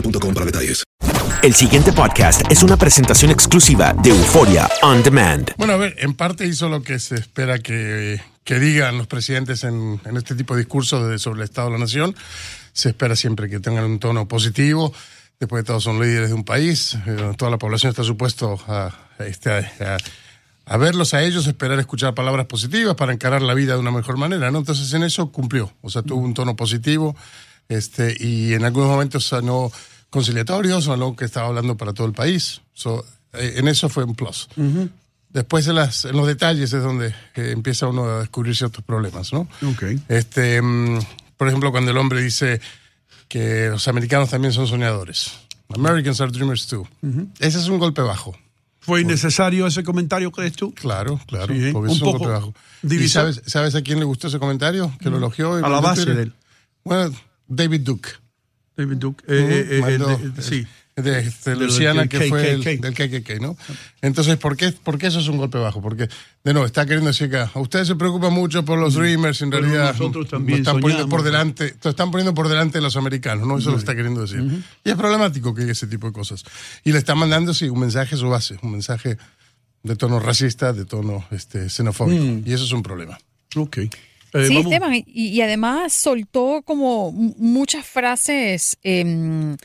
boostmobile.com para detalles. El siguiente podcast es una presentación exclusiva de Euforia On Demand. Bueno, a ver, en parte hizo lo que se espera que, que digan los presidentes en, en este tipo de discursos de- sobre el Estado de la Nación. Se espera siempre que tengan un tono positivo. Después de todo, son líderes de un país. eh, toda la población está supuesto a, a este, a- a verlos a ellos, esperar escuchar palabras positivas para encarar la vida de una mejor manera, ¿no? Entonces en eso cumplió, o sea, tuvo un tono positivo este, y en algunos momentos sonó conciliatorio, sonó que estaba hablando para todo el país. So, eh, en eso fue un plus. Después en, las, en los detalles es donde eh, empieza uno a descubrir ciertos problemas, ¿no? Ok. Este, mm, por ejemplo, cuando el hombre dice que los americanos también son soñadores. Americans are dreamers too. Ese es un golpe bajo. ¿Fue innecesario ese comentario, crees tú? Claro, claro. Sí, porque un es poco golpe bajo. ¿Y sabes, sabes a quién le gustó ese comentario? Que lo elogió. y A la base de él. Bueno, David Duke. David Duke. Eh, eh, eh, Mandó, el de- sí. de, este, Luciana, que fue el, del KKK, ¿no? Entonces, ¿por qué, ¿por qué eso es un golpe bajo? Porque, de nuevo, está queriendo decir que a ustedes se preocupan mucho por los Dreamers, en Pero realidad nosotros también están poniendo por delante, están poniendo por delante de los americanos, ¿no? Eso lo está queriendo decir. Y es problemático que haya ese tipo de cosas. Y le está mandando, sí, un mensaje a su base, un mensaje de tono racista, de tono este, xenofóbico. Mm. Y eso es un problema. Ok. Sí, vamos- Esteban, y, y además soltó como muchas frases em,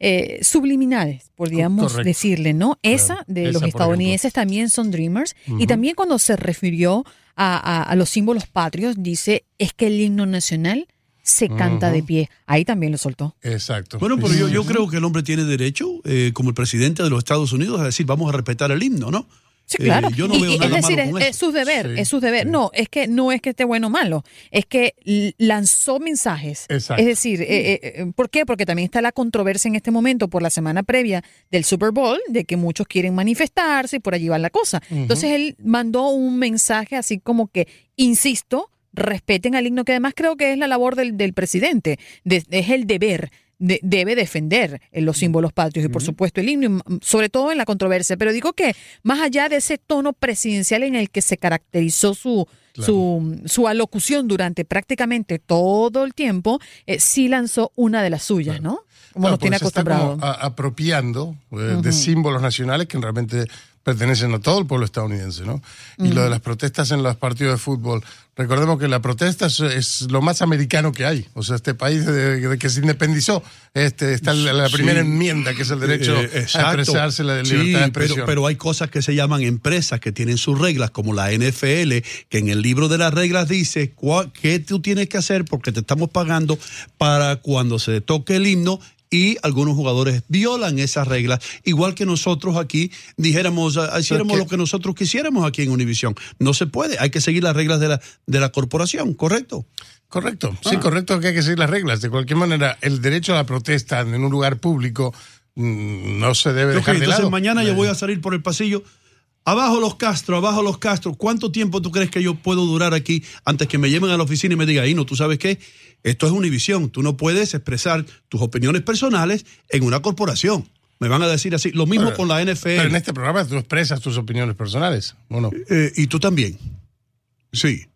eh, subliminales, podríamos Correcto. decirle, ¿no? Esa de Esa, los estadounidenses también son dreamers. Y también cuando se refirió a, a- a los símbolos patrios, dice, es que el himno nacional se canta de pie. Ahí también lo soltó. Exacto. Bueno, pero yo, yo creo que el hombre tiene derecho, eh, como el presidente de los Estados Unidos, a decir, vamos a respetar el himno, ¿no? Sí, Eh, claro. yo no Y- veo y nada es decir, malo es, su deber, Sí, es su deber. No, es que no es que esté bueno o malo, es que lanzó mensajes. Exacto. Es decir, eh, eh, ¿por qué? Porque también está la controversia en este momento por la semana previa del Super Bowl, de que muchos quieren manifestarse y por allí va la cosa. Entonces él mandó un mensaje así como que, insisto, respeten al himno, que además creo que es la labor del, del presidente, de- es el deber. De- debe defender eh, los símbolos patrios y por supuesto el himno, sobre todo en la controversia. Pero digo que más allá de ese tono presidencial en el que se caracterizó su, su, su alocución durante prácticamente todo el tiempo, eh, sí lanzó una de las suyas, ¿no? Como Claro, nos tiene porque se está como apropiando eh, de símbolos nacionales que realmente pertenecen a todo el pueblo estadounidense, ¿no? Y lo de las protestas en los partidos de fútbol. Recordemos que la protesta es, es lo más americano que hay. O sea, este país de, de que se independizó, este, está la, la Sí. primera enmienda, que es el derecho Eh, a expresarse, la Sí, libertad de expresión. Pero, pero hay cosas que se llaman empresas que tienen sus reglas, como la NFL, que en el libro de las reglas dice cua- qué tú tienes que hacer porque te estamos pagando para cuando se toque el himno y algunos jugadores violan esas reglas, igual que nosotros aquí dijéramos, ah, hiciéramos lo que nosotros quisiéramos aquí en Univision. No se puede, hay que seguir las reglas de la, de la corporación, ¿correcto? Correcto, sí, Ah. correcto que hay que seguir las reglas. De cualquier manera, el derecho a la protesta en un lugar público mm, no se debe dejar de entonces lado. mañana yo voy a salir por el pasillo. Abajo los Castro, abajo los Castro. ¿Cuánto tiempo tú crees que yo puedo durar aquí antes que me lleven a la oficina y me digan, no, tú sabes qué? Esto es Univisión. Tú no puedes expresar tus opiniones personales en una corporación. Me van a decir así. Lo mismo Pero- con la NFL. Pero en este programa tú expresas tus opiniones personales, ¿o no? Eh, y tú también. Sí.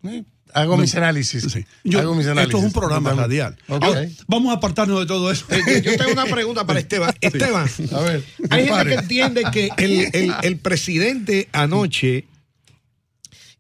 Hago No. mis análisis. Yo- Hago mis análisis. Esto es un programa radial. Ok. Ahora, vamos a apartarnos de todo eso. Eh, Yo tengo una pregunta para Esteban. Esteban, A ver, hay gente que entiende que el, el- el presidente anoche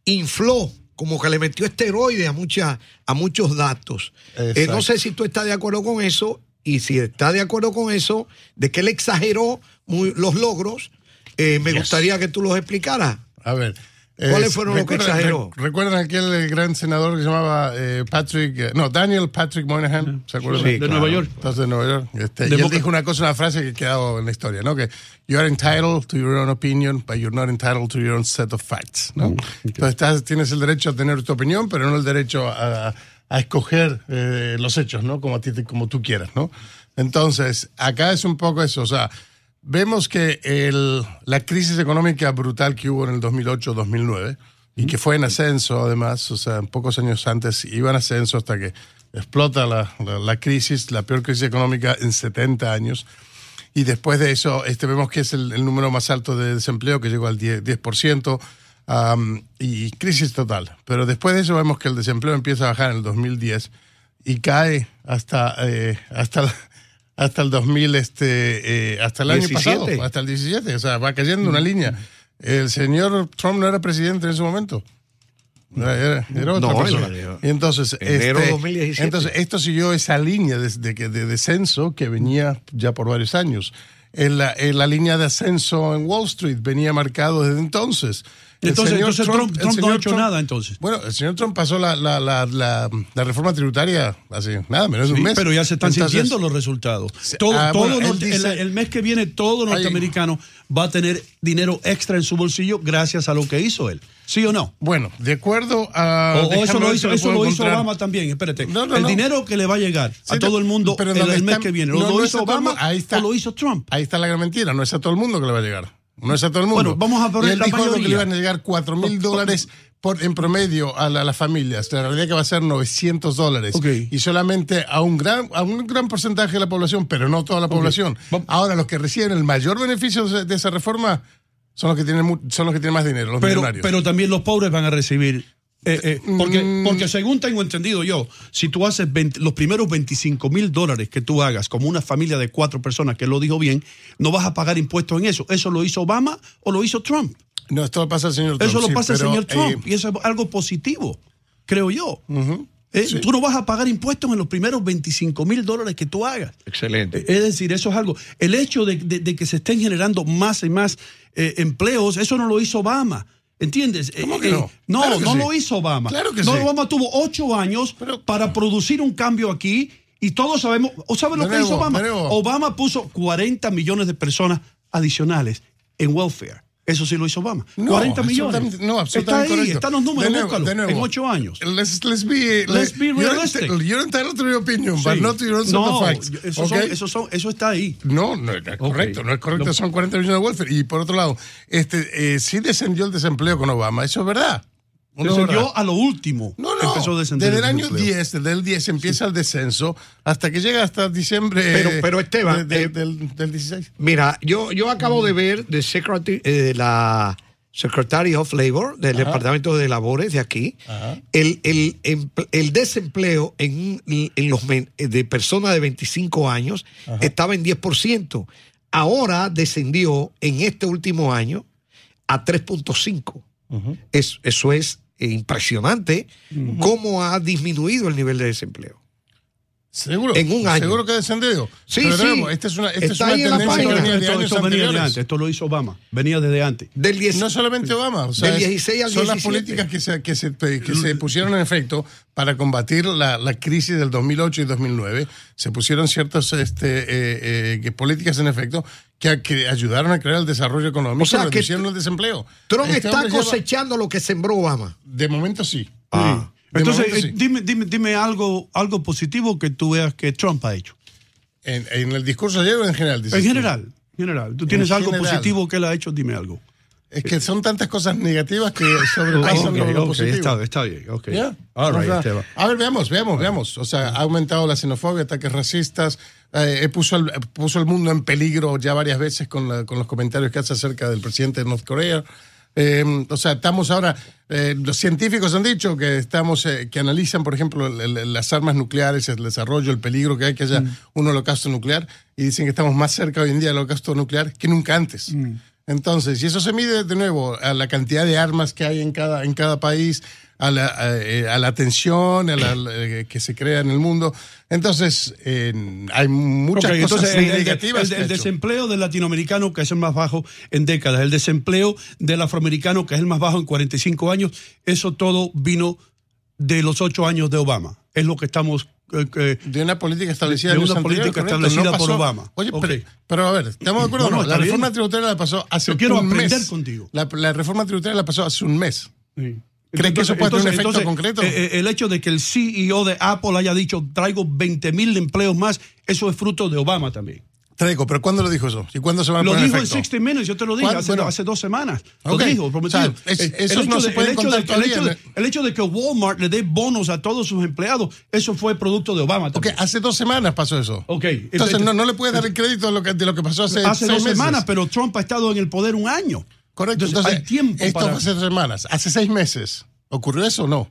infló, como que le metió esteroides a, mucha, a muchos datos. Eh, no sé si tú estás de acuerdo con eso y si estás de acuerdo con eso, de que él exageró muy- los logros, eh, me Yes. gustaría que tú los explicaras. A ver. ¿Cuáles fueron los que recuerdan- exageró? re- ¿Recuerdan aquel gran senador que se llamaba eh, Patrick, eh, no, Daniel Patrick Moynihan? ¿Se acuerdan? Sí, de Nueva York. Entonces, de Nueva York. Este, y él dijo una cosa, una frase que ha quedado en la historia, ¿no? Que you are entitled to your own opinion, but you're not entitled to your own set of facts, ¿no? Mm, Entonces estás- tienes el derecho a tener tu opinión, pero no el derecho a, a escoger eh, los hechos, ¿no? Como, a ti, como tú quieras, ¿no? Entonces, acá es un poco eso, o sea, vemos que el, la crisis económica brutal que hubo en el 2008-2009 y que fue en ascenso además, o sea, pocos años antes iba en ascenso hasta que explota la, la- la crisis, la peor crisis económica en 70 años. Y después de eso, este, vemos que es el, el número más alto de desempleo, que llegó al 10%, 10% am, y crisis total. Pero después de eso vemos que el desempleo empieza a bajar en el 2010 y cae hasta, eh, hasta, hasta el 2000, este, eh, hasta el año 17. pasado, hasta el 17. O sea, va cayendo una línea. El señor Trump no era presidente en ese momento. Era, era- otra No, persona. era- Y entonces, este, 2017. entonces, esto siguió esa línea de, de, de descenso que venía ya por varios años. En la, en la línea de ascenso en Wall Street venía marcado desde entonces. Entonces, entonces Trump, Trump no ha hecho Trump- nada entonces. Bueno, el señor Trump pasó la, la, la, reforma tributaria hace nada, menos de un mes. pero ya se están Entonces, sintiendo los resultados. Todo, ah, todo bueno, él norte- dice- el, el mes que viene, todo norteamericano va a tener dinero extra en su bolsillo gracias a lo que hizo él. ¿Sí o no? Bueno, de acuerdo a. o, o eso lo hizo, eso lo hizo. Obama también, espérate. No, no, el no. dinero que le va a llegar a todo el mundo el, el mes que viene, no, ¿lo hizo Obama ahí está. o lo hizo Trump? Ahí está la gran mentira, no es a todo el mundo que le va a llegar. No es a todo el mundo. Bueno, vamos a poner Y él la dijo algo que le mayoría. iban a llegar 4 mil dólares por, en promedio a, la- a las familias. La realidad que va a ser 900 dólares. Y solamente a un, gran, a un gran porcentaje de la población, pero no toda la población. Ahora, los que reciben el mayor beneficio de, esa reforma son los que tienen, son los que tienen más dinero, los Pero, millonarios. pero también los pobres van a recibir. Eh, eh, porque, Mm. porque según tengo entendido yo, si tú haces 20 los primeros 25 mil dólares que tú hagas como una familia de cuatro personas, que lo dijo bien, no vas a pagar impuestos en eso. ¿Eso lo hizo Obama o lo hizo Trump? no, esto lo pasa el señor Trump. Eso lo sí, pasa el pero, señor Trump eh, y eso es algo positivo, creo yo. Eh, sí. Tú no vas a pagar impuestos en los primeros 25 mil dólares que tú hagas. Excelente. Eh, Es decir, eso es algo. El hecho de, de- de que se estén generando más y más eh, empleos, eso no lo hizo Obama. ¿Entiendes? ¿Cómo Eh, que eh, no? no, Claro que no sí. lo hizo Obama. Claro que no, sí. Obama tuvo ocho años para producir un cambio aquí y todos sabemos. ¿O saben lo que hizo Obama? Obama puso 40 millones de personas adicionales en welfare. Eso sí lo hizo Obama. No, 40 millones. absolutamente- No, Está absolutamente ahí, correcto. están los números, De nuevo, búscalo. de nuevo. En ocho años. Let's, let's be, Let's be you're realistic. entitled- You're entitled to your opinion, but Sí. not to your own set no, of facts. Eso, son- ¿ok? eso, son- eso está ahí. No, no es correcto, no es correcto, son 40 millones de welfare. Y por otro lado, este, eh, sí descendió el desempleo con Obama, eso es verdad. Verdad. a lo último. No, no, Empezó a descender desde el año desempleo. 10, desde el 10 empieza el descenso hasta que llega hasta diciembre Pero- eh, pero, Esteban, de- de- eh, del, del 16. Mira, yo, yo acabo de ver de secretary, eh, la Secretary of Labor del Ajá. Departamento de Labores de aquí, Ajá. el, el, el desempleo en, en los men- de personas de 25 años estaba en 10%. Ahora descendió en este último año a 3.5. Es- eso es impresionante cómo ha disminuido el nivel de desempleo. Seguro. En un año. Seguro que ha descendido. Sí, Pero, sí. esta es una, esta es Está una ahí en la tendencia que venía de esto, años esto venía de anteriores. antes, esto lo hizo Obama, venía desde antes. Del 10 No solamente Obama, o sea, Del es- 16 al son las 17. políticas que se, que se, que se pusieron en efecto para combatir la, la crisis del 2008 y 2009. Se pusieron ciertas este, eh, eh, políticas en efecto que, que ayudaron a crear el desarrollo económico, O sea, que el desempleo. Trump Este está lleva- cosechando lo que sembró Obama. De momento sí. Ah. Entonces, momento eh, sí. dime, dime, dime algo, algo positivo que tú veas que Trump ha hecho. En, en el discurso ayer o en general. dices En tú? general, en general. Tú tienes algo general. positivo que él ha hecho, dime algo. Es que son tantas cosas negativas que sobrepasan Ok, lo, lo ok, positivo. está, está bien, ok. Ya. All right, O sea, Esteban. a ver, veamos, veamos, veamos. O sea, ha aumentado la xenofobia, ataques racistas, eh, puso, el, puso el mundo en peligro ya varias veces con, la- con los comentarios que hace acerca del presidente de North Korea. Eh, o sea, estamos ahora, eh, los científicos han dicho que estamos, eh, que analizan, por ejemplo, el- el- las armas nucleares, el desarrollo, el peligro que hay que haya un holocausto nuclear, y dicen que estamos más cerca hoy en día del holocausto nuclear que nunca antes. Entonces, y eso se mide de nuevo a la cantidad de armas que hay en cada, en cada país, a la, a, eh, a la tensión a la- eh, que se crea en el mundo. Entonces, eh, hay muchas Ok, cosas entonces, el, el- negativas. el- el hecho. desempleo del latinoamericano, que es el más bajo en décadas, el desempleo del afroamericano, que es el más bajo en 45 años, eso todo vino de los ocho años de Obama. Es lo que estamos... eh, de una política establecida de una anteriores, política correcto, establecida no por Obama. Oye, Ok. pero, pero a ver, ¿estamos de acuerdo o No, no? la reforma bien. tributaria la pasó hace Yo quiero un aprender mes. contigo. La, la reforma tributaria la pasó hace un mes. Sí. ¿Cree que eso puede tener un efecto entonces, concreto? eh, eh, el hecho de que el CEO de Apple haya dicho traigo 20 mil empleos más, eso es fruto de Obama también. Traigo, pero ¿cuándo lo dijo eso? ¿Y cuándo se va a Lo poner dijo en efecto? 60 Minutes, yo te lo dije hace, Bueno. hace dos semanas. Ok. Lo dijo, prometido. O sea, es- El- el esos hecho no se de- pueden el hecho contar de que- el hecho de- Walmart le dé bonos a todos sus empleados, eso fue producto de Obama Ok, también. hace dos semanas pasó eso. Ok. Entonces no, no le puedes dar el crédito de lo que, de lo que pasó hace, hace seis dos meses. semanas, pero Trump ha estado en el poder un año. Correcto. Entonces, Entonces, hay tiempo esto para- hace semanas. Hace seis meses. ¿Ocurrió eso o no?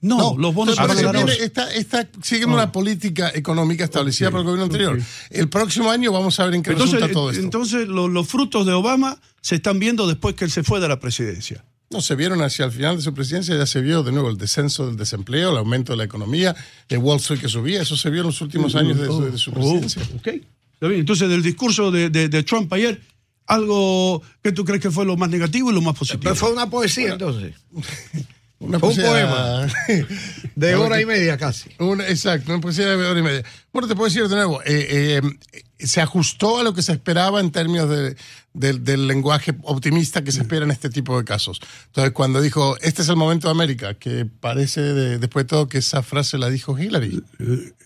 No, los bonos Entonces, que viene- está, está siguiendo una política económica establecida por el gobierno anterior. El próximo año vamos a ver en qué Entonces, resulta todo esto. entonces lo- los frutos de Obama se están viendo después que él se fue de la presidencia. No, se vieron hacia el final de su presidencia, ya se vio de nuevo el descenso del desempleo, el aumento de la economía, el Wall Street que subía, eso se vio en los últimos años de su, de su Oh, presidencia. ok. Está bien. Entonces, del discurso de, de- de Trump ayer, algo que tú crees que fue lo más negativo y lo más positivo. Pero fue una poesía entonces. Una Fue un poesía- De hora y media casi. Una- exacto, una poesía de hora y media. Bueno, te puedo decir de nuevo, eh, eh, se ajustó a lo que se esperaba en términos de- del- del lenguaje optimista que se espera en este tipo de casos. Entonces, cuando dijo, este es el momento de América, que parece, de- después de todo, que esa frase la dijo Hillary.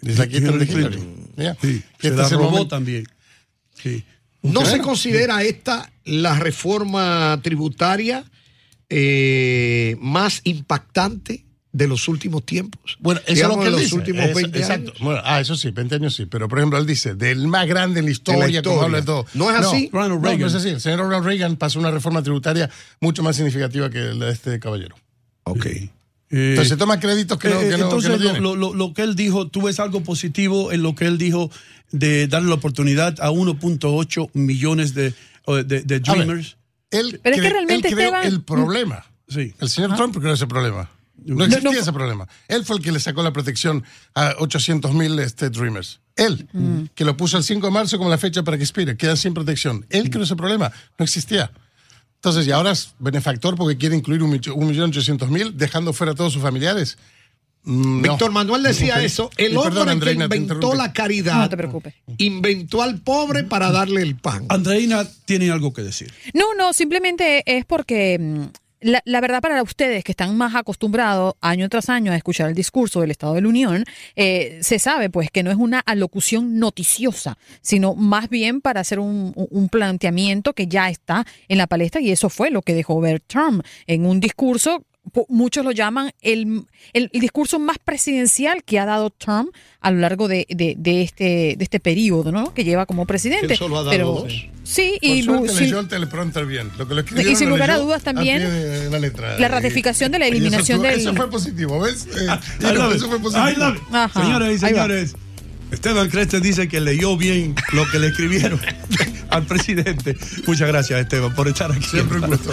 Dice aquí está de Hillary. Ya. Sí, Que se este la robó momento- también. Sí. ¿No se considera esta la reforma tributaria eh, más impactante de los últimos tiempos? Bueno, eso Digamos, es lo que él los dice. últimos Eso- 20 exacto. años. Bueno, ah, eso sí, 20 años sí. Pero, por ejemplo, él dice, del más grande en la historia, la como habla de historia. todo. ¿No es así? No, Ronald no, Reagan. no es así. El señor Ronald Reagan pasó una reforma tributaria mucho más significativa que la de este caballero. Ok. Eh, Entonces, toma créditos que no, eh, que no- entonces, que no lo, tiene. lo- lo- lo que él dijo, tú ves algo positivo en lo que él dijo de darle la oportunidad a 1.8 millones de, de, de A ver, Dreamers. Él, Pero es que realmente, él creó Esteban- el problema. Sí. El señor Trump creó ese problema. No No, existía no- ese problema. Él fue el que le sacó la protección a 800 mil este, Dreamers. Él, que lo puso el 5 de marzo como la fecha para que expire, quedan sin protección. Él creó ese problema. No existía. Entonces, y ahora es benefactor porque quiere incluir un, micho- un millón ochocientos mil, dejando fuera a todos sus familiares. Mm, no. Víctor Manuel decía eso. Y El hombre perdón, que Andreina, te inventó la caridad No te preocupes. inventó al pobre para darle el pan. Andreina tiene algo que decir. No, no, simplemente es porque mm, la, la verdad para ustedes que están más acostumbrados año tras año a escuchar el discurso del Estado de la Unión, eh, se sabe pues que no es una alocución noticiosa, sino más bien para hacer un, un- planteamiento que ya está en la palestra y eso fue lo que dejó ver Trump en un discurso. Muchos lo llaman el, el- el discurso más presidencial que ha dado Trump a lo largo de, de- de este, de este periodo ¿no? que lleva como presidente. Él solo ha dado Pero, dos. Sí, Por y, suerte lu- leyó el teleprompter bien. Lo que lo escribieron Y sin lugar a dudas también, a la, letra. la ratificación de la eso eliminación estuvo- del- Eso fue positivo, ¿ves? Eh, no, it. eso fue positivo. I love it. Ajá. Señoras y señores, Esteban Creste dice que leyó bien lo que le escribieron al presidente. Muchas gracias, Esteban, por estar aquí. Siempre un gusto.